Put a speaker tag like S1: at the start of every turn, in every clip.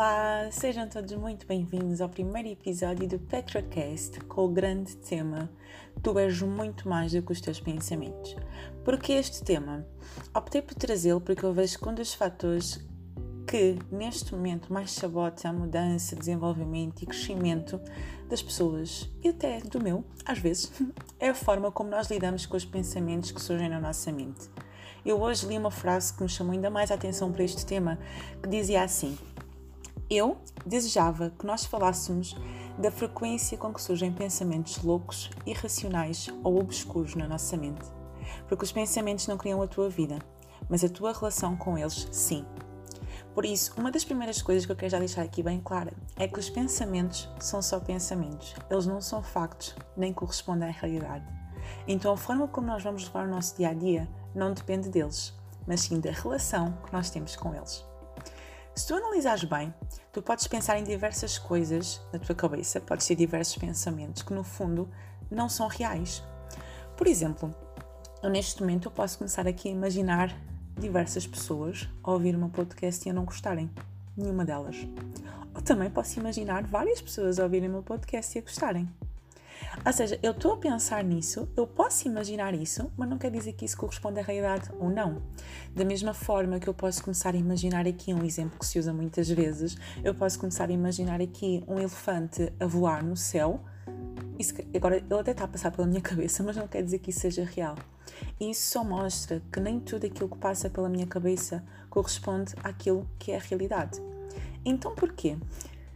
S1: Olá, sejam todos muito bem-vindos ao primeiro episódio do PetraCast com o grande tema Tu és muito mais do que os teus pensamentos. Porque este tema? Optei por trazê-lo porque eu vejo que um dos fatores que neste momento mais sabota a mudança, desenvolvimento e crescimento das pessoas e até do meu, às vezes, é a forma como nós lidamos com os pensamentos que surgem na nossa mente. Eu hoje li uma frase que me chamou ainda mais a atenção para este tema, que dizia assim: Eu desejava que nós falássemos da frequência com que surgem pensamentos loucos, irracionais ou obscuros na nossa mente. Porque os pensamentos não criam a tua vida, mas a tua relação com eles, sim. Por isso, uma das primeiras coisas que eu quero já deixar aqui bem clara é que os pensamentos são só pensamentos, eles não são factos, nem correspondem à realidade. Então, a forma como nós vamos levar o nosso dia a dia não depende deles, mas sim da relação que nós temos com eles. Se tu analisares bem, tu podes pensar em diversas coisas na tua cabeça, podes ter diversos pensamentos que no fundo não são reais. Por exemplo, eu neste momento eu posso começar aqui a imaginar diversas pessoas a ouvir meu podcast e a não gostarem. Nenhuma delas. Ou também posso imaginar várias pessoas a ouvirem o meu podcast e a gostarem. Ou seja, eu estou a pensar nisso, eu posso imaginar isso, mas não quer dizer que isso corresponde à realidade ou não. Da mesma forma que eu posso começar a imaginar aqui um exemplo que se usa muitas vezes, eu posso começar a imaginar aqui um elefante a voar no céu. Isso, agora, ele até está a passar pela minha cabeça, mas não quer dizer que isso seja real. E isso só mostra que nem tudo aquilo que passa pela minha cabeça corresponde àquilo que é a realidade. Então, porquê?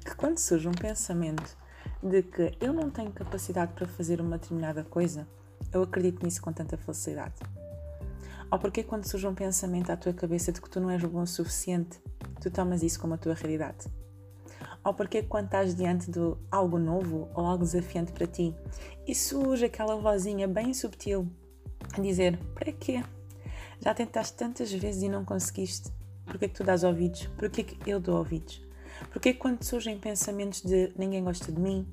S1: Que quando surge um pensamento de que eu não tenho capacidade para fazer uma determinada coisa, eu acredito nisso com tanta facilidade. Ou porque quando surge um pensamento à tua cabeça de que tu não és bom o suficiente, tu tomas isso como a tua realidade. Ou porque quando estás diante de algo novo ou algo desafiante para ti e surge aquela vozinha bem subtil a dizer: Para quê? Já tentaste tantas vezes e não conseguiste. Porquê que tu dás ouvidos? Porquê que eu dou ouvidos? Porque quando surgem pensamentos de ninguém gosta de mim,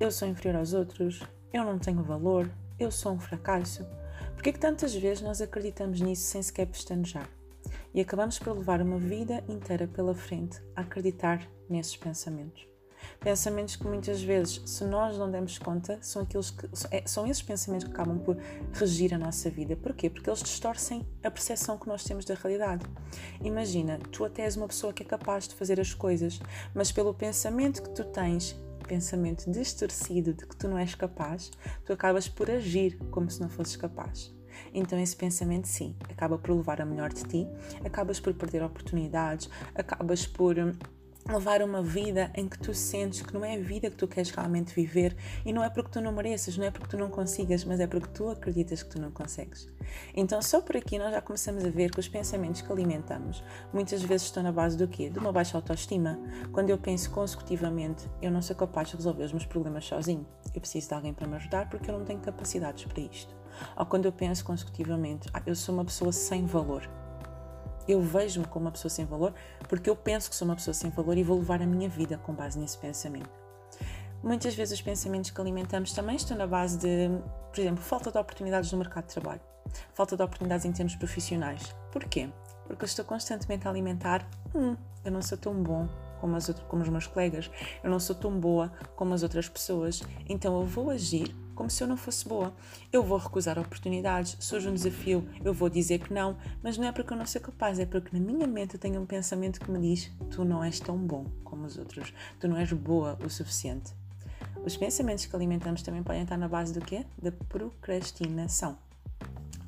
S1: eu sou inferior aos outros, eu não tenho valor, eu sou um fracasso, porque que tantas vezes nós acreditamos nisso sem sequer pestanejar? E acabamos por levar uma vida inteira pela frente a acreditar nesses pensamentos. Pensamentos que muitas vezes, se nós não demos conta, são, aqueles que, é, são esses pensamentos que acabam por regir a nossa vida. Porquê? Porque eles distorcem a percepção que nós temos da realidade. Imagina, tu até és uma pessoa que é capaz de fazer as coisas, mas pelo pensamento que tu tens, pensamento distorcido de que tu não és capaz, tu acabas por agir como se não fosses capaz. Então esse pensamento sim, acaba por levar a melhor de ti, acabas por perder oportunidades, acabas por hum, levar uma vida em que tu sentes que não é a vida que tu queres realmente viver e não é porque tu não mereças, não é porque tu não consigas, mas é porque tu acreditas que tu não consegues. Então, só por aqui nós já começamos a ver que os pensamentos que alimentamos muitas vezes estão na base do quê? De uma baixa autoestima. Quando eu penso consecutivamente, eu não sou capaz de resolver os meus problemas sozinho. Eu preciso de alguém para me ajudar porque eu não tenho capacidades para isto. Ou quando eu penso consecutivamente, ah, eu sou uma pessoa sem valor eu vejo-me como uma pessoa sem valor porque eu penso que sou uma pessoa sem valor e vou levar a minha vida com base nesse pensamento. Muitas vezes os pensamentos que alimentamos também estão na base de, por exemplo, falta de oportunidades no mercado de trabalho, falta de oportunidades em termos profissionais. Porquê? Porque eu estou constantemente a alimentar, hum, eu não sou tão bom como, as outras, como os meus colegas, eu não sou tão boa como as outras pessoas, então eu vou agir como se eu não fosse boa. Eu vou recusar oportunidades, surge um desafio, eu vou dizer que não, mas não é porque eu não sou capaz, é porque na minha mente eu tenho um pensamento que me diz: tu não és tão bom como os outros, tu não és boa o suficiente. Os pensamentos que alimentamos também podem estar na base do quê? Da procrastinação.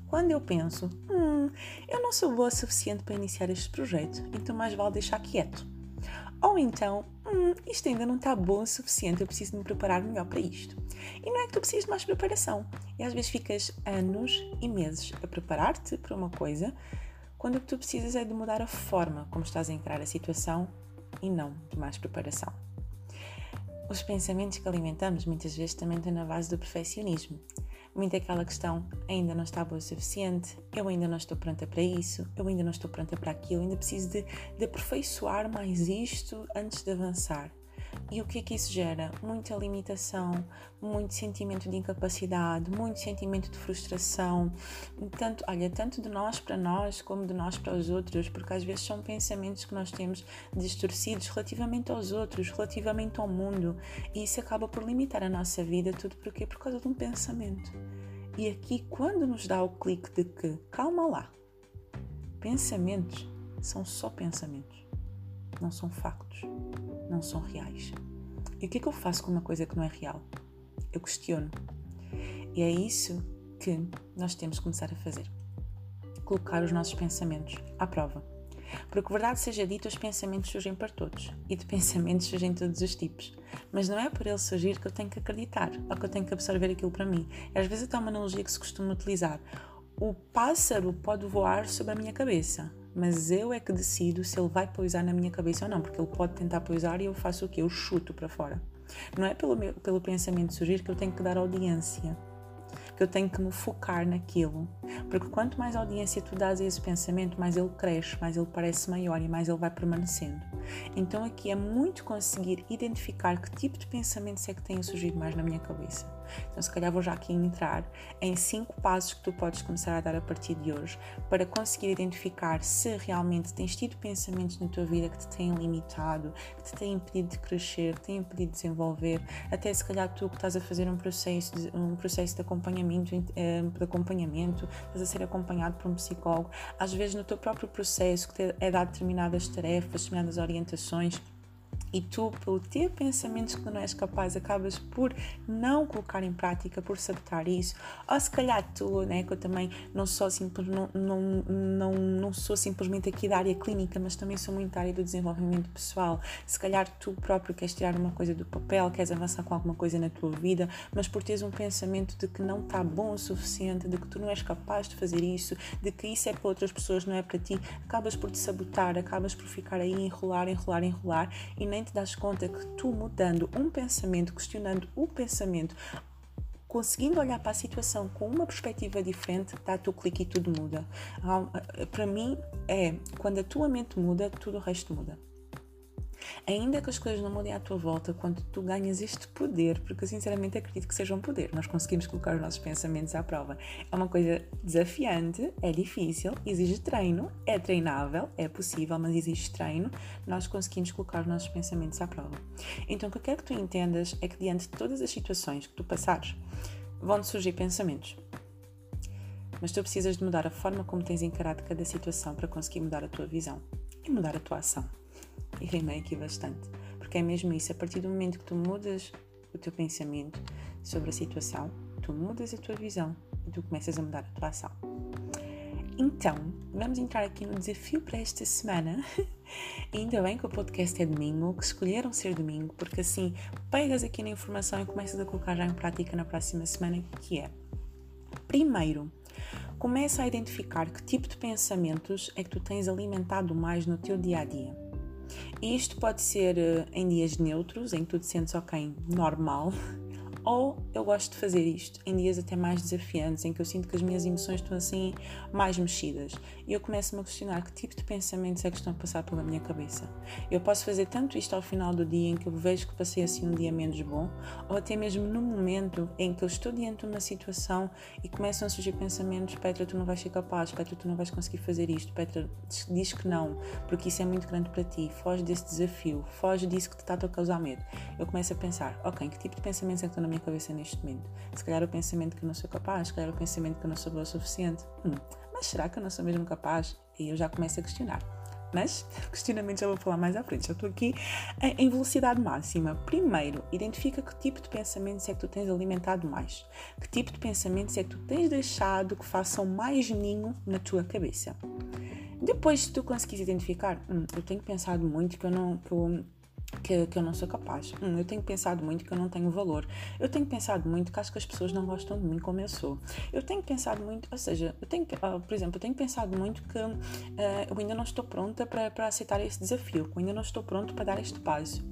S1: Quando eu penso, hum, eu não sou boa o suficiente para iniciar este projeto, então mais vale deixar quieto. Ou então, hum, isto ainda não está bom o suficiente, eu preciso me preparar melhor para isto. E não é que tu precisas de mais preparação. E às vezes ficas anos e meses a preparar-te para uma coisa, quando o que tu precisas é de mudar a forma como estás a encarar a situação e não de mais preparação. Os pensamentos que alimentamos muitas vezes também estão na base do perfeccionismo muito aquela questão: ainda não está boa o suficiente, eu ainda não estou pronta para isso, eu ainda não estou pronta para aquilo, ainda preciso de, de aperfeiçoar mais isto antes de avançar. E o que é que isso gera? Muita limitação, muito sentimento de incapacidade, muito sentimento de frustração, tanto, olha, tanto de nós para nós como de nós para os outros, porque às vezes são pensamentos que nós temos distorcidos relativamente aos outros, relativamente ao mundo, e isso acaba por limitar a nossa vida, tudo porque por causa de um pensamento. E aqui, quando nos dá o clique de que, calma lá, pensamentos são só pensamentos, não são factos, não são reais. E o que é que eu faço com uma coisa que não é real? Eu questiono. E é isso que nós temos que começar a fazer. Colocar os nossos pensamentos à prova. Porque, verdade seja dita, os pensamentos surgem para todos e de pensamentos surgem todos os tipos. Mas não é por ele surgir que eu tenho que acreditar ou que eu tenho que absorver aquilo para mim. E às vezes até uma analogia que se costuma utilizar. O pássaro pode voar sobre a minha cabeça, mas eu é que decido se ele vai pousar na minha cabeça ou não, porque ele pode tentar pousar e eu faço o quê? Eu chuto para fora. Não é pelo, meu, pelo pensamento surgir que eu tenho que dar audiência que eu tenho que me focar naquilo. Porque quanto mais audiência tu dás a esse pensamento, mais ele cresce, mais ele parece maior e mais ele vai permanecendo. Então aqui é muito conseguir identificar que tipo de pensamentos é que têm surgido mais na minha cabeça. Então, se calhar vou já aqui entrar em cinco passos que tu podes começar a dar a partir de hoje para conseguir identificar se realmente tens tido pensamentos na tua vida que te têm limitado, que te têm impedido de crescer, que te têm impedido de desenvolver, até se calhar tu que estás a fazer um processo de, um processo de acompanhamento, eh, de acompanhamento, estás a ser acompanhado por um psicólogo, às vezes no teu próprio processo que te é dado determinadas tarefas, determinadas orientações e tu, pelo ter pensamentos que não és capaz, acabas por não colocar em prática, por sabotar isso, ou se calhar tu, né, que eu também não sou, não, não, não, não sou simplesmente aqui da área clínica, mas também sou muito da área do desenvolvimento pessoal, se calhar tu próprio queres tirar uma coisa do papel, queres avançar com alguma coisa na tua vida, mas por teres um pensamento de que não está bom o suficiente, de que tu não és capaz de fazer isso, de que isso é para outras pessoas, não é para ti, acabas por te sabotar, acabas por ficar aí enrolar, enrolar, enrolar e nem te das conta que tu mudando um pensamento, questionando o pensamento, conseguindo olhar para a situação com uma perspectiva diferente, dá-te o clique e tudo muda. Para mim, é quando a tua mente muda, tudo o resto muda. Ainda que as coisas não mudem à tua volta, quando tu ganhas este poder, porque eu sinceramente acredito que seja um poder, nós conseguimos colocar os nossos pensamentos à prova. É uma coisa desafiante, é difícil, exige treino, é treinável, é possível, mas exige treino, nós conseguimos colocar os nossos pensamentos à prova. Então, o que eu quero que tu entendas é que diante de todas as situações que tu passares, vão-te surgir pensamentos. Mas tu precisas de mudar a forma como tens encarado cada situação para conseguir mudar a tua visão e mudar a tua ação e rimei aqui bastante, porque é mesmo isso, a partir do momento que tu mudas o teu pensamento sobre a situação, tu mudas a tua visão e tu começas a mudar a tua ação. Então, vamos entrar aqui no desafio para esta semana. Ainda bem que o podcast é domingo, que escolheram ser domingo, porque assim pegas aqui na informação e começas a colocar já em prática na próxima semana, que é Primeiro, começa a identificar que tipo de pensamentos é que tu tens alimentado mais no teu dia a dia. Isto pode ser eh, em dias neutros, em que tu te sentes ok, normal, ou eu gosto de fazer isto em dias até mais desafiantes, em que eu sinto que as minhas emoções estão assim mais mexidas. E eu começo-me a questionar que tipo de pensamentos é que estão a passar pela minha cabeça. Eu posso fazer tanto isto ao final do dia em que eu vejo que passei assim um dia menos bom, ou até mesmo no momento em que eu estou diante de uma situação e começam a surgir pensamentos: Petra, tu não vais ser capaz, Petra, tu não vais conseguir fazer isto, Petra, diz que não, porque isso é muito grande para ti, foge desse desafio, foge disso que te está a causar medo. Eu começo a pensar: ok, que tipo de pensamentos é que estão na minha cabeça neste momento. Se calhar o pensamento que eu não sou capaz, se calhar o pensamento que eu não sou boa o suficiente. Hum, mas será que eu não sou mesmo capaz? E eu já começo a questionar. Mas questionamento já vou falar mais à frente. Já estou aqui em velocidade máxima. Primeiro, identifica que tipo de pensamentos é que tu tens alimentado mais. Que tipo de pensamentos é que tu tens deixado que façam mais ninho na tua cabeça. Depois, se tu conseguires identificar, hum, eu tenho pensado muito que eu não, que eu que, que eu não sou capaz. Hum, eu tenho pensado muito que eu não tenho valor. Eu tenho pensado muito que acho que as pessoas não gostam de mim como eu sou. Eu tenho pensado muito, ou seja, eu tenho, uh, por exemplo, eu tenho pensado muito que uh, eu ainda não estou pronta para, para aceitar esse desafio, que eu ainda não estou pronto para dar este passo.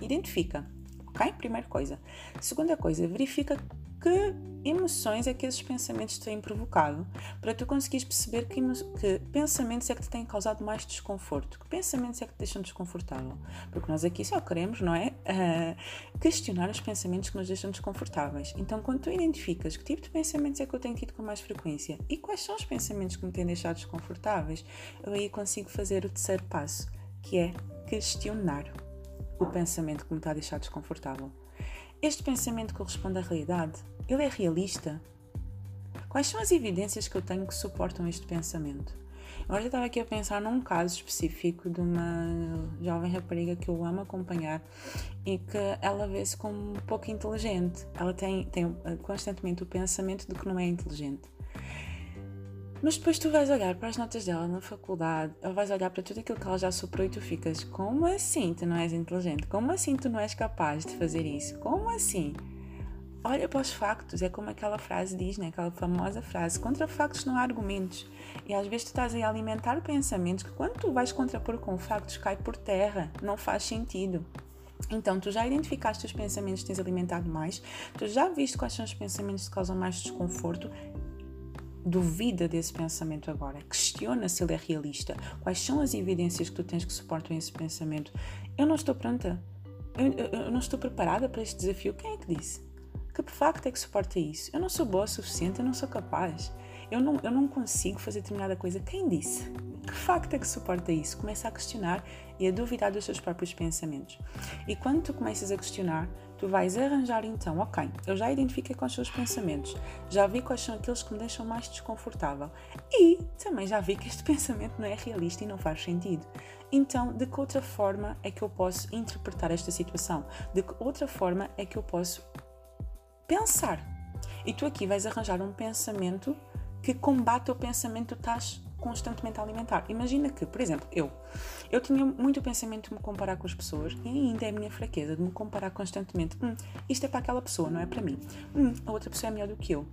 S1: Identifica, ok? Primeira coisa. Segunda coisa, verifica que emoções é que esses pensamentos têm provocado, para tu conseguires perceber que, que, pensamentos é que te têm causado mais desconforto, que pensamentos é que te deixam desconfortável. Porque nós aqui só queremos, não é? Uh, questionar os pensamentos que nos deixam desconfortáveis. Então, quando tu identificas que tipo de pensamentos é que eu tenho tido com mais frequência e quais são os pensamentos que me têm deixado desconfortáveis, eu aí consigo fazer o terceiro passo, que é questionar o pensamento que me está a deixar desconfortável. Este pensamento corresponde à realidade? Ele é realista? Quais são as evidências que eu tenho que suportam este pensamento? Agora eu estava aqui a pensar num caso específico de uma jovem rapariga que eu amo acompanhar e que ela vê-se como um pouco inteligente. Ela tem, tem constantemente o pensamento de que não é inteligente. Mas depois tu vais olhar para as notas dela na faculdade, ou vais olhar para tudo aquilo que ela já superou e tu ficas: como assim tu não és inteligente? Como assim tu não és capaz de fazer isso? Como assim? Olha para os factos, é como aquela frase diz, né? aquela famosa frase: contra factos não há argumentos. E às vezes tu estás a alimentar pensamentos que quando tu vais contrapor com factos cai por terra, não faz sentido. Então, tu já identificaste os pensamentos que tens alimentado mais, tu já viste quais são os pensamentos que causam mais desconforto Duvida desse pensamento agora. Questiona se ele é realista. Quais são as evidências que tu tens que suportam esse pensamento? Eu não estou pronta. Eu, eu, eu não estou preparada para este desafio. Quem é que disse? Que facto é que suporta isso? Eu não sou boa o suficiente, eu não sou capaz. Eu não, eu não consigo fazer determinada coisa. Quem disse? Que facto é que suporta isso? Começa a questionar e a duvidar dos teus próprios pensamentos. E quando tu começas a questionar, tu vais arranjar então, ok, eu já identifiquei são os pensamentos, já vi quais são aqueles que me deixam mais desconfortável e também já vi que este pensamento não é realista e não faz sentido. Então, de que outra forma é que eu posso interpretar esta situação? De que outra forma é que eu posso pensar? E tu aqui vais arranjar um pensamento que combate o pensamento que estás constantemente a alimentar. Imagina que, por exemplo, eu, eu tinha muito pensamento de me comparar com as pessoas e ainda é a minha fraqueza de me comparar constantemente. Hum, isto é para aquela pessoa, não é para mim. Hum, a outra pessoa é melhor do que eu.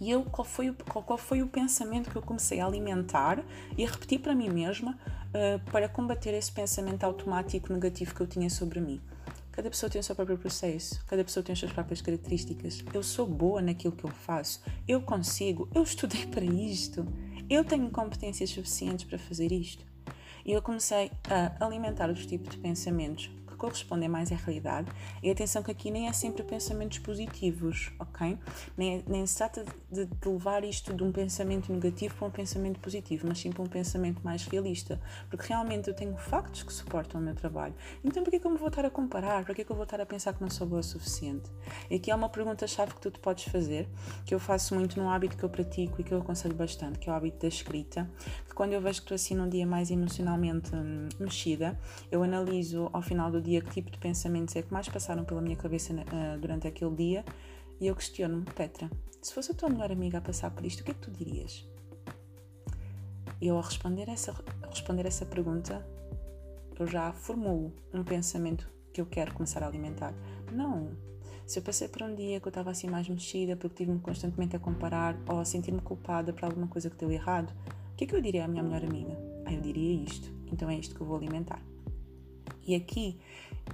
S1: E eu, qual foi, o, qual, qual foi o pensamento que eu comecei a alimentar e a repetir para mim mesma uh, para combater esse pensamento automático negativo que eu tinha sobre mim? Cada pessoa tem o seu próprio processo, cada pessoa tem as suas próprias características. Eu sou boa naquilo que eu faço, eu consigo, eu estudei para isto eu tenho competências suficientes para fazer isto. E eu comecei a alimentar os tipos de pensamentos correspondem mais à realidade. E atenção que aqui nem é sempre pensamentos positivos, ok? Nem, nem se trata de, de, levar isto de um pensamento negativo para um pensamento positivo, mas sim para um pensamento mais realista. Porque realmente eu tenho factos que suportam o meu trabalho. Então por que, que eu me vou estar a comparar? Por que, que eu vou estar a pensar que não sou boa o suficiente? E aqui há uma pergunta-chave que tu te podes fazer, que eu faço muito num hábito que eu pratico e que eu aconselho bastante, que é o hábito da escrita. Que quando eu vejo que estou assim num dia mais emocionalmente hum, mexida, eu analiso ao final do dia dia que tipo de pensamentos é que mais passaram pela minha cabeça uh, durante aquele dia e eu questiono-me, Petra, se fosse a tua melhor amiga a passar por isto, o que é que tu dirias? Eu ao responder essa, responder essa pergunta, eu já formulo um pensamento que eu quero começar a alimentar. Não, se eu passei por um dia que eu estava assim mais mexida porque tive-me constantemente a comparar ou a sentir-me culpada por alguma coisa que deu errado, o que é que eu diria à minha melhor amiga? Ah, eu diria isto, então é isto que eu vou alimentar. E aqui,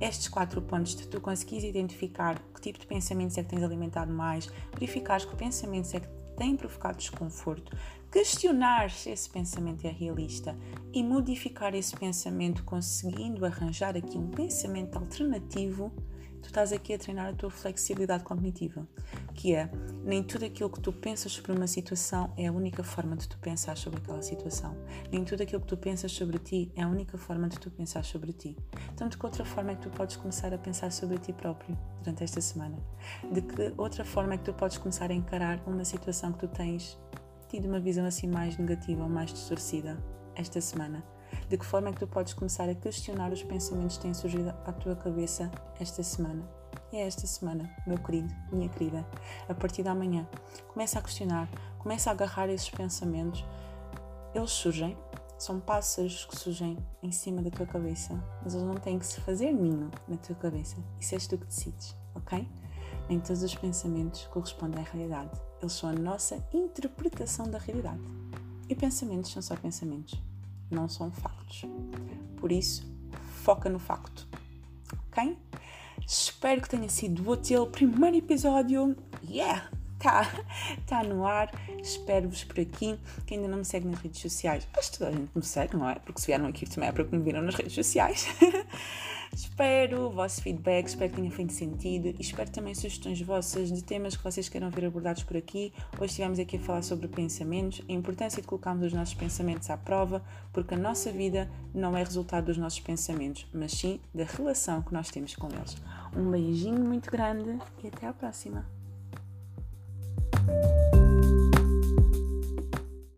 S1: estes quatro pontos tu conseguires identificar que tipo de pensamentos é que tens alimentado mais, verificares que pensamentos é que têm provocado desconforto, questionar se esse pensamento é realista e modificar esse pensamento conseguindo arranjar aqui um pensamento alternativo tu estás aqui a treinar a tua flexibilidade cognitiva, que é nem tudo aquilo que tu pensas sobre uma situação é a única forma de tu pensar sobre aquela situação. Nem tudo aquilo que tu pensas sobre ti é a única forma de tu pensar sobre ti. Então, de que outra forma é que tu podes começar a pensar sobre ti próprio durante esta semana? De que outra forma é que tu podes começar a encarar uma situação que tu tens tido uma visão assim mais negativa ou mais distorcida esta semana? De que forma é que tu podes começar a questionar os pensamentos que têm surgido à tua cabeça esta semana? E é esta semana, meu querido, minha querida, a partir da manhã, começa a questionar, começa a agarrar esses pensamentos. Eles surgem, são pássaros que surgem em cima da tua cabeça, mas eles não têm que se fazer ninho na tua cabeça. Isso és tu que decides, ok? Nem todos os pensamentos correspondem à realidade. Eles são a nossa interpretação da realidade. E pensamentos são só pensamentos não são factos. Por isso, foca no facto, ok? Espero que tenha sido útil primeiro episódio. yeah! Tá, tá no ar, espero-vos por aqui. Quem ainda não me segue nas redes sociais, acho que toda a gente me segue, não é? Porque se vieram aqui também é porque me viram nas redes sociais. Espero o vosso feedback, espero que tenha feito sentido e espero também sugestões vossas de temas que vocês queiram ver abordados por aqui. Hoje estivemos aqui a falar sobre pensamentos, a importância de colocarmos os nossos pensamentos à prova, porque a nossa vida não é resultado dos nossos pensamentos, mas sim da relação que nós temos com eles. Um beijinho muito grande e até à próxima!